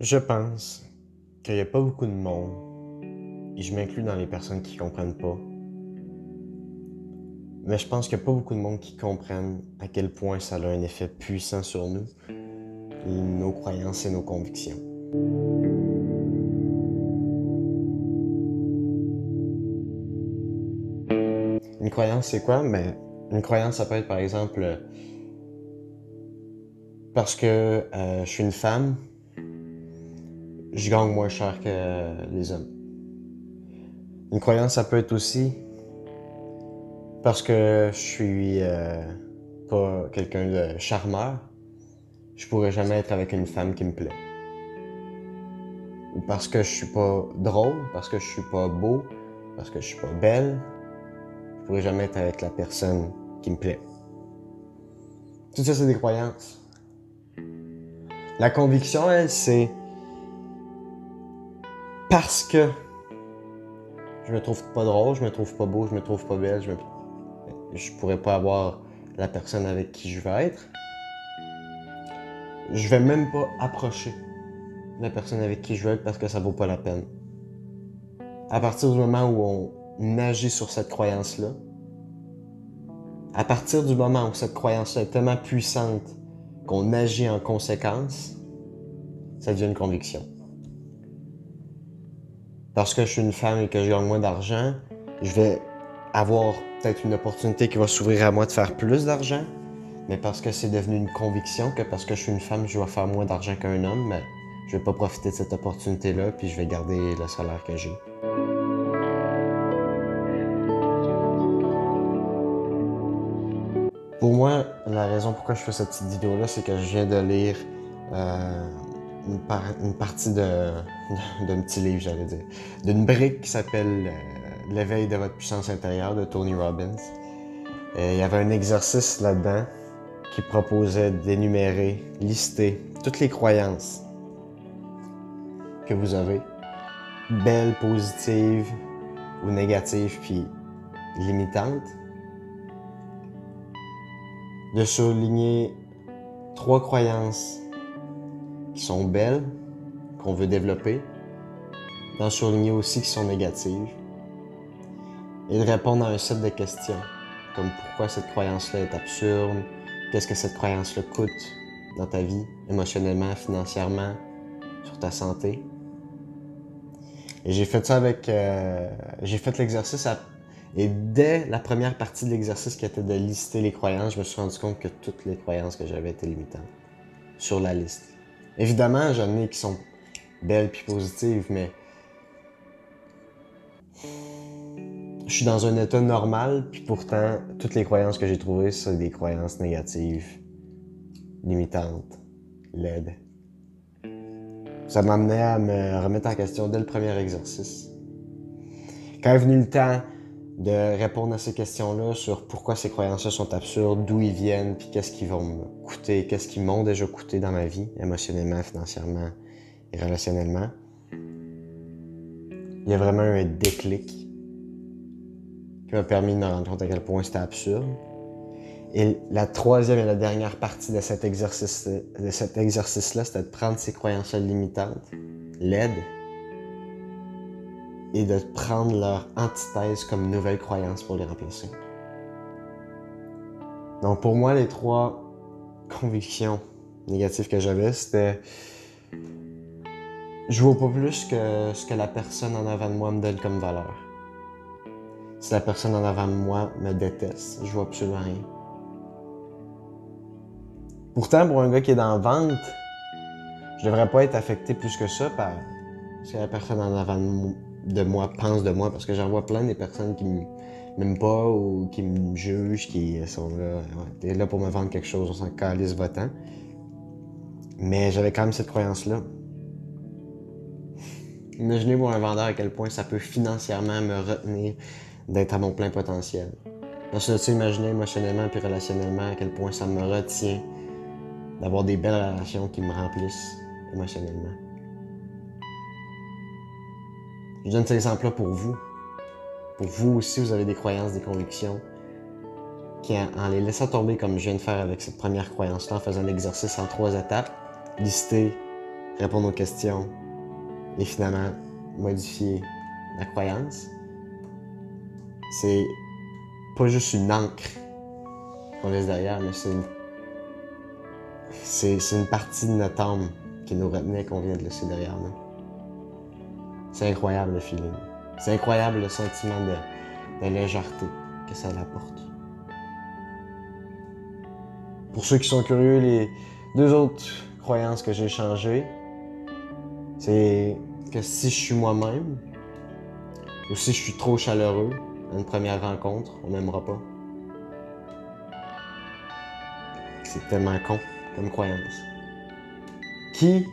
Je pense qu'il n'y a pas beaucoup de monde, et je m'inclus dans les personnes qui comprennent pas, mais je pense qu'il n'y a pas beaucoup de monde qui comprennent à quel point ça a un effet puissant sur nous, nos croyances et nos convictions. Une croyance, c'est quoi? Mais ben, une croyance, ça peut être par exemple parce que euh, je suis une femme, je gagne moins cher que les hommes. Une croyance, ça peut être aussi parce que je suis euh, pas quelqu'un de charmeur, je pourrais jamais être avec une femme qui me plaît. Ou parce que je suis pas drôle, parce que je suis pas beau, parce que je suis pas belle, je pourrais jamais être avec la personne qui me plaît. Tout ça, c'est des croyances. La conviction, elle, c'est parce que je me trouve pas drôle, je me trouve pas beau, je me trouve pas belle, je, me... je pourrais pas avoir la personne avec qui je veux être. Je vais même pas approcher la personne avec qui je veux être parce que ça vaut pas la peine. À partir du moment où on agit sur cette croyance-là, à partir du moment où cette croyance-là est tellement puissante qu'on agit en conséquence, ça devient une conviction parce que je suis une femme et que je gagne moins d'argent, je vais avoir peut-être une opportunité qui va s'ouvrir à moi de faire plus d'argent, mais parce que c'est devenu une conviction que parce que je suis une femme, je dois faire moins d'argent qu'un homme, mais je vais pas profiter de cette opportunité-là, puis je vais garder le salaire que j'ai. Pour moi, la raison pourquoi je fais cette petite vidéo-là, c'est que je viens de lire euh, une, partie d'un petit livre, j'allais dire, d'une brique qui s'appelle euh, L'éveil de votre puissance intérieure de Tony Robbins. Et il y avait un exercice là-dedans qui proposait d'énumérer, lister toutes les croyances que vous avez, belles, positives ou négatives, puis limitantes. De souligner trois croyances qui sont belles, qu'on veut développer, d'en surligner aussi qui sont négatives, et de répondre à un set de questions, comme pourquoi cette croyance-là est absurde, qu'est-ce que cette croyance-là coûte dans ta vie, émotionnellement, financièrement, sur ta santé. Et j'ai fait ça avec... Euh, j'ai fait l'exercice Et dès la première partie de l'exercice qui était de lister les croyances, je me suis rendu compte que toutes les croyances que j'avais étaient limitantes sur la liste. Évidemment, j'en ai qui sont belles puis positives, mais je suis dans un état normal, puis pourtant, toutes les croyances que j'ai trouvées, c'est des croyances négatives, limitantes, laides. Ça m'amenait à me remettre en question dès le premier exercice. Quand est venu le temps de répondre à ces questions-là sur pourquoi ces croyances-là sont absurdes, d'où ils viennent, puis qu'est-ce qu'ils vont me coûter, qu'est-ce qu'ils m'ont déjà coûté dans ma vie, émotionnellement, financièrement et relationnellement. Il y a vraiment un déclic qui m'a permis de me rendre compte à quel point c'était absurde. Et la troisième et la dernière partie de cet exercice, de cet exercice-là, c'était de prendre ces croyances-là limitantes, l'aide, et de prendre leur antithèse comme nouvelle croyance pour les remplacer. Donc pour moi, les trois convictions négatives que j'avais, c'était je vaux pas plus que ce que la personne en avant de moi me donne comme valeur. Si la personne en avant de moi me déteste, je vois absolument rien. Pourtant, pour un gars qui est dans vente, je devrais pas être affecté plus que ça par ce que la personne en avant de moi de moi pense de moi parce que j'en vois plein des personnes qui m'aiment pas ou qui me jugent, qui sont là. t'es là pour me vendre quelque chose, on s'en calisse votant. Mais j'avais quand même cette croyance-là. Imaginez pour un vendeur à quel point ça peut financièrement me retenir d'être à mon plein potentiel. Parce que tu imaginez émotionnellement et relationnellement à quel point ça me retient d'avoir des belles relations qui me remplissent émotionnellement. Je donne cet exemple-là pour vous. Pour vous aussi, vous avez des croyances, des convictions, qui en les laissant tomber comme je viens de faire avec cette première croyance-là, en faisant l'exercice en trois étapes, lister, répondre aux questions et finalement modifier la croyance, c'est pas juste une encre qu'on laisse derrière, mais c'est une, c'est une partie de notre âme qui nous retenait qu'on vient de laisser derrière nous. C'est incroyable le feeling. C'est incroyable le sentiment de, légèreté que ça apporte. Pour ceux qui sont curieux, les deux autres croyances que j'ai changées, c'est que si je suis moi-même, ou si je suis trop chaleureux à une première rencontre, on m'aimera pas. C'est tellement con comme croyance. Qui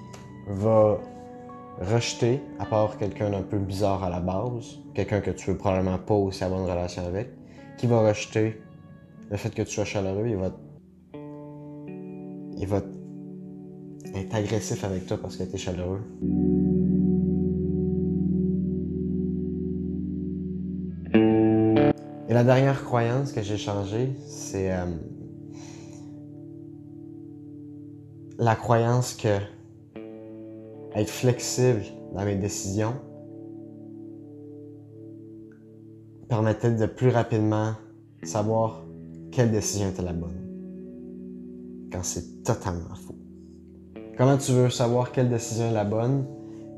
va rejeter, à part quelqu'un d'un peu bizarre à la base, quelqu'un que tu veux probablement pas aussi avoir une relation avec, qui va rejeter le fait que tu sois chaleureux, il va il va être agressif avec toi parce que tu chaleureux. Et la dernière croyance que j'ai changée, c'est euh, la croyance que être flexible dans mes décisions permettait de plus rapidement savoir quelle décision était la bonne. Quand c'est totalement faux. Comment tu veux savoir quelle décision est la bonne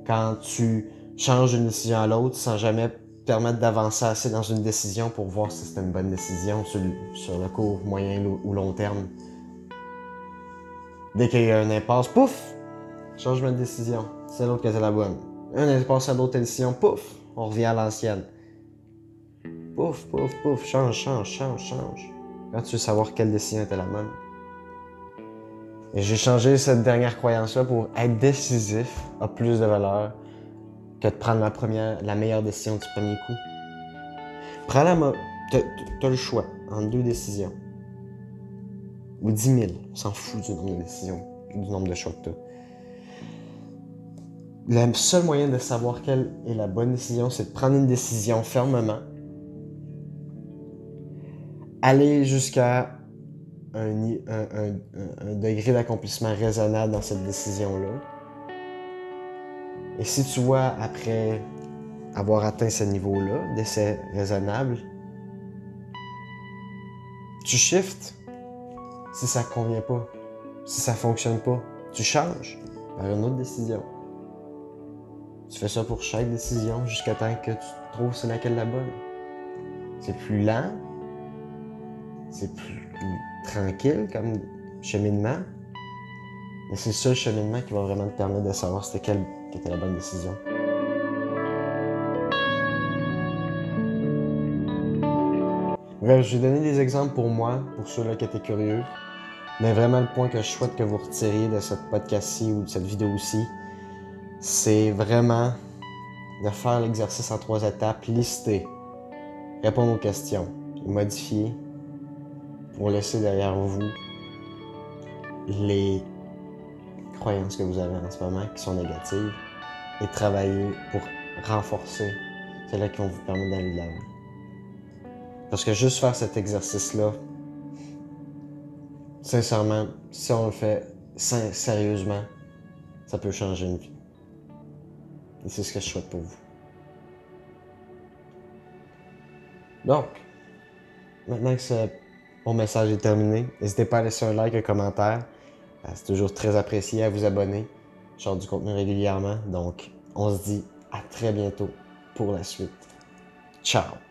quand tu changes d'une décision à l'autre sans jamais permettre d'avancer assez dans une décision pour voir si c'est une bonne décision sur le, court, moyen ou long terme? Dès qu'il y a un impasse, pouf, changement de décision. C'est l'autre qui était la bonne. Un impasse à d'autres décision, pouf, on revient à l'ancienne. Pouf, pouf, pouf, change, change, change, change. Quand tu veux savoir quelle décision était la bonne. Et j'ai changé cette dernière croyance-là pour être décisif a plus de valeur que de prendre la première, la meilleure décision du premier coup. Prends la t'as, le choix entre deux décisions. Ou dix mille. On s'en fout du nombre de décisions, du nombre de choix que t'as. Le seul moyen de savoir quelle est la bonne décision, c'est de prendre une décision fermement. Aller jusqu'à un, degré d'accomplissement raisonnable dans cette décision-là. Et si tu vois, après avoir atteint ce niveau-là, d'essai raisonnable, tu shifts si ça ne convient pas, si ça ne fonctionne pas. Tu changes vers une autre décision. Tu fais ça pour chaque décision jusqu'à temps que tu trouves c'est laquelle la bonne. C'est plus lent, c'est plus tranquille comme cheminement, mais c'est ce cheminement qui va vraiment te permettre de savoir c'était quelle était la bonne décision. Bref, je vais donner des exemples pour moi, pour ceux-là qui étaient curieux. Mais vraiment, le point que je souhaite que vous retiriez de cette podcast-ci ou de cette vidéo-ci, c'est vraiment de faire l'exercice en trois étapes, lister, répondre aux questions, modifier pour laisser derrière vous les croyances que vous avez en ce moment qui sont négatives et travailler pour renforcer celles qui vont vous permettre d'aller de l'avant. Parce que juste faire cet exercice-là, sincèrement, si on le fait sérieusement, ça peut changer une vie. Et c'est ce que je souhaite pour vous. Donc, maintenant que mon message est terminé, n'hésitez pas à laisser un like, un commentaire. Euh, c'est toujours très apprécié à vous abonner. Je sors du contenu régulièrement. Donc, on se dit à très bientôt pour la suite. Ciao!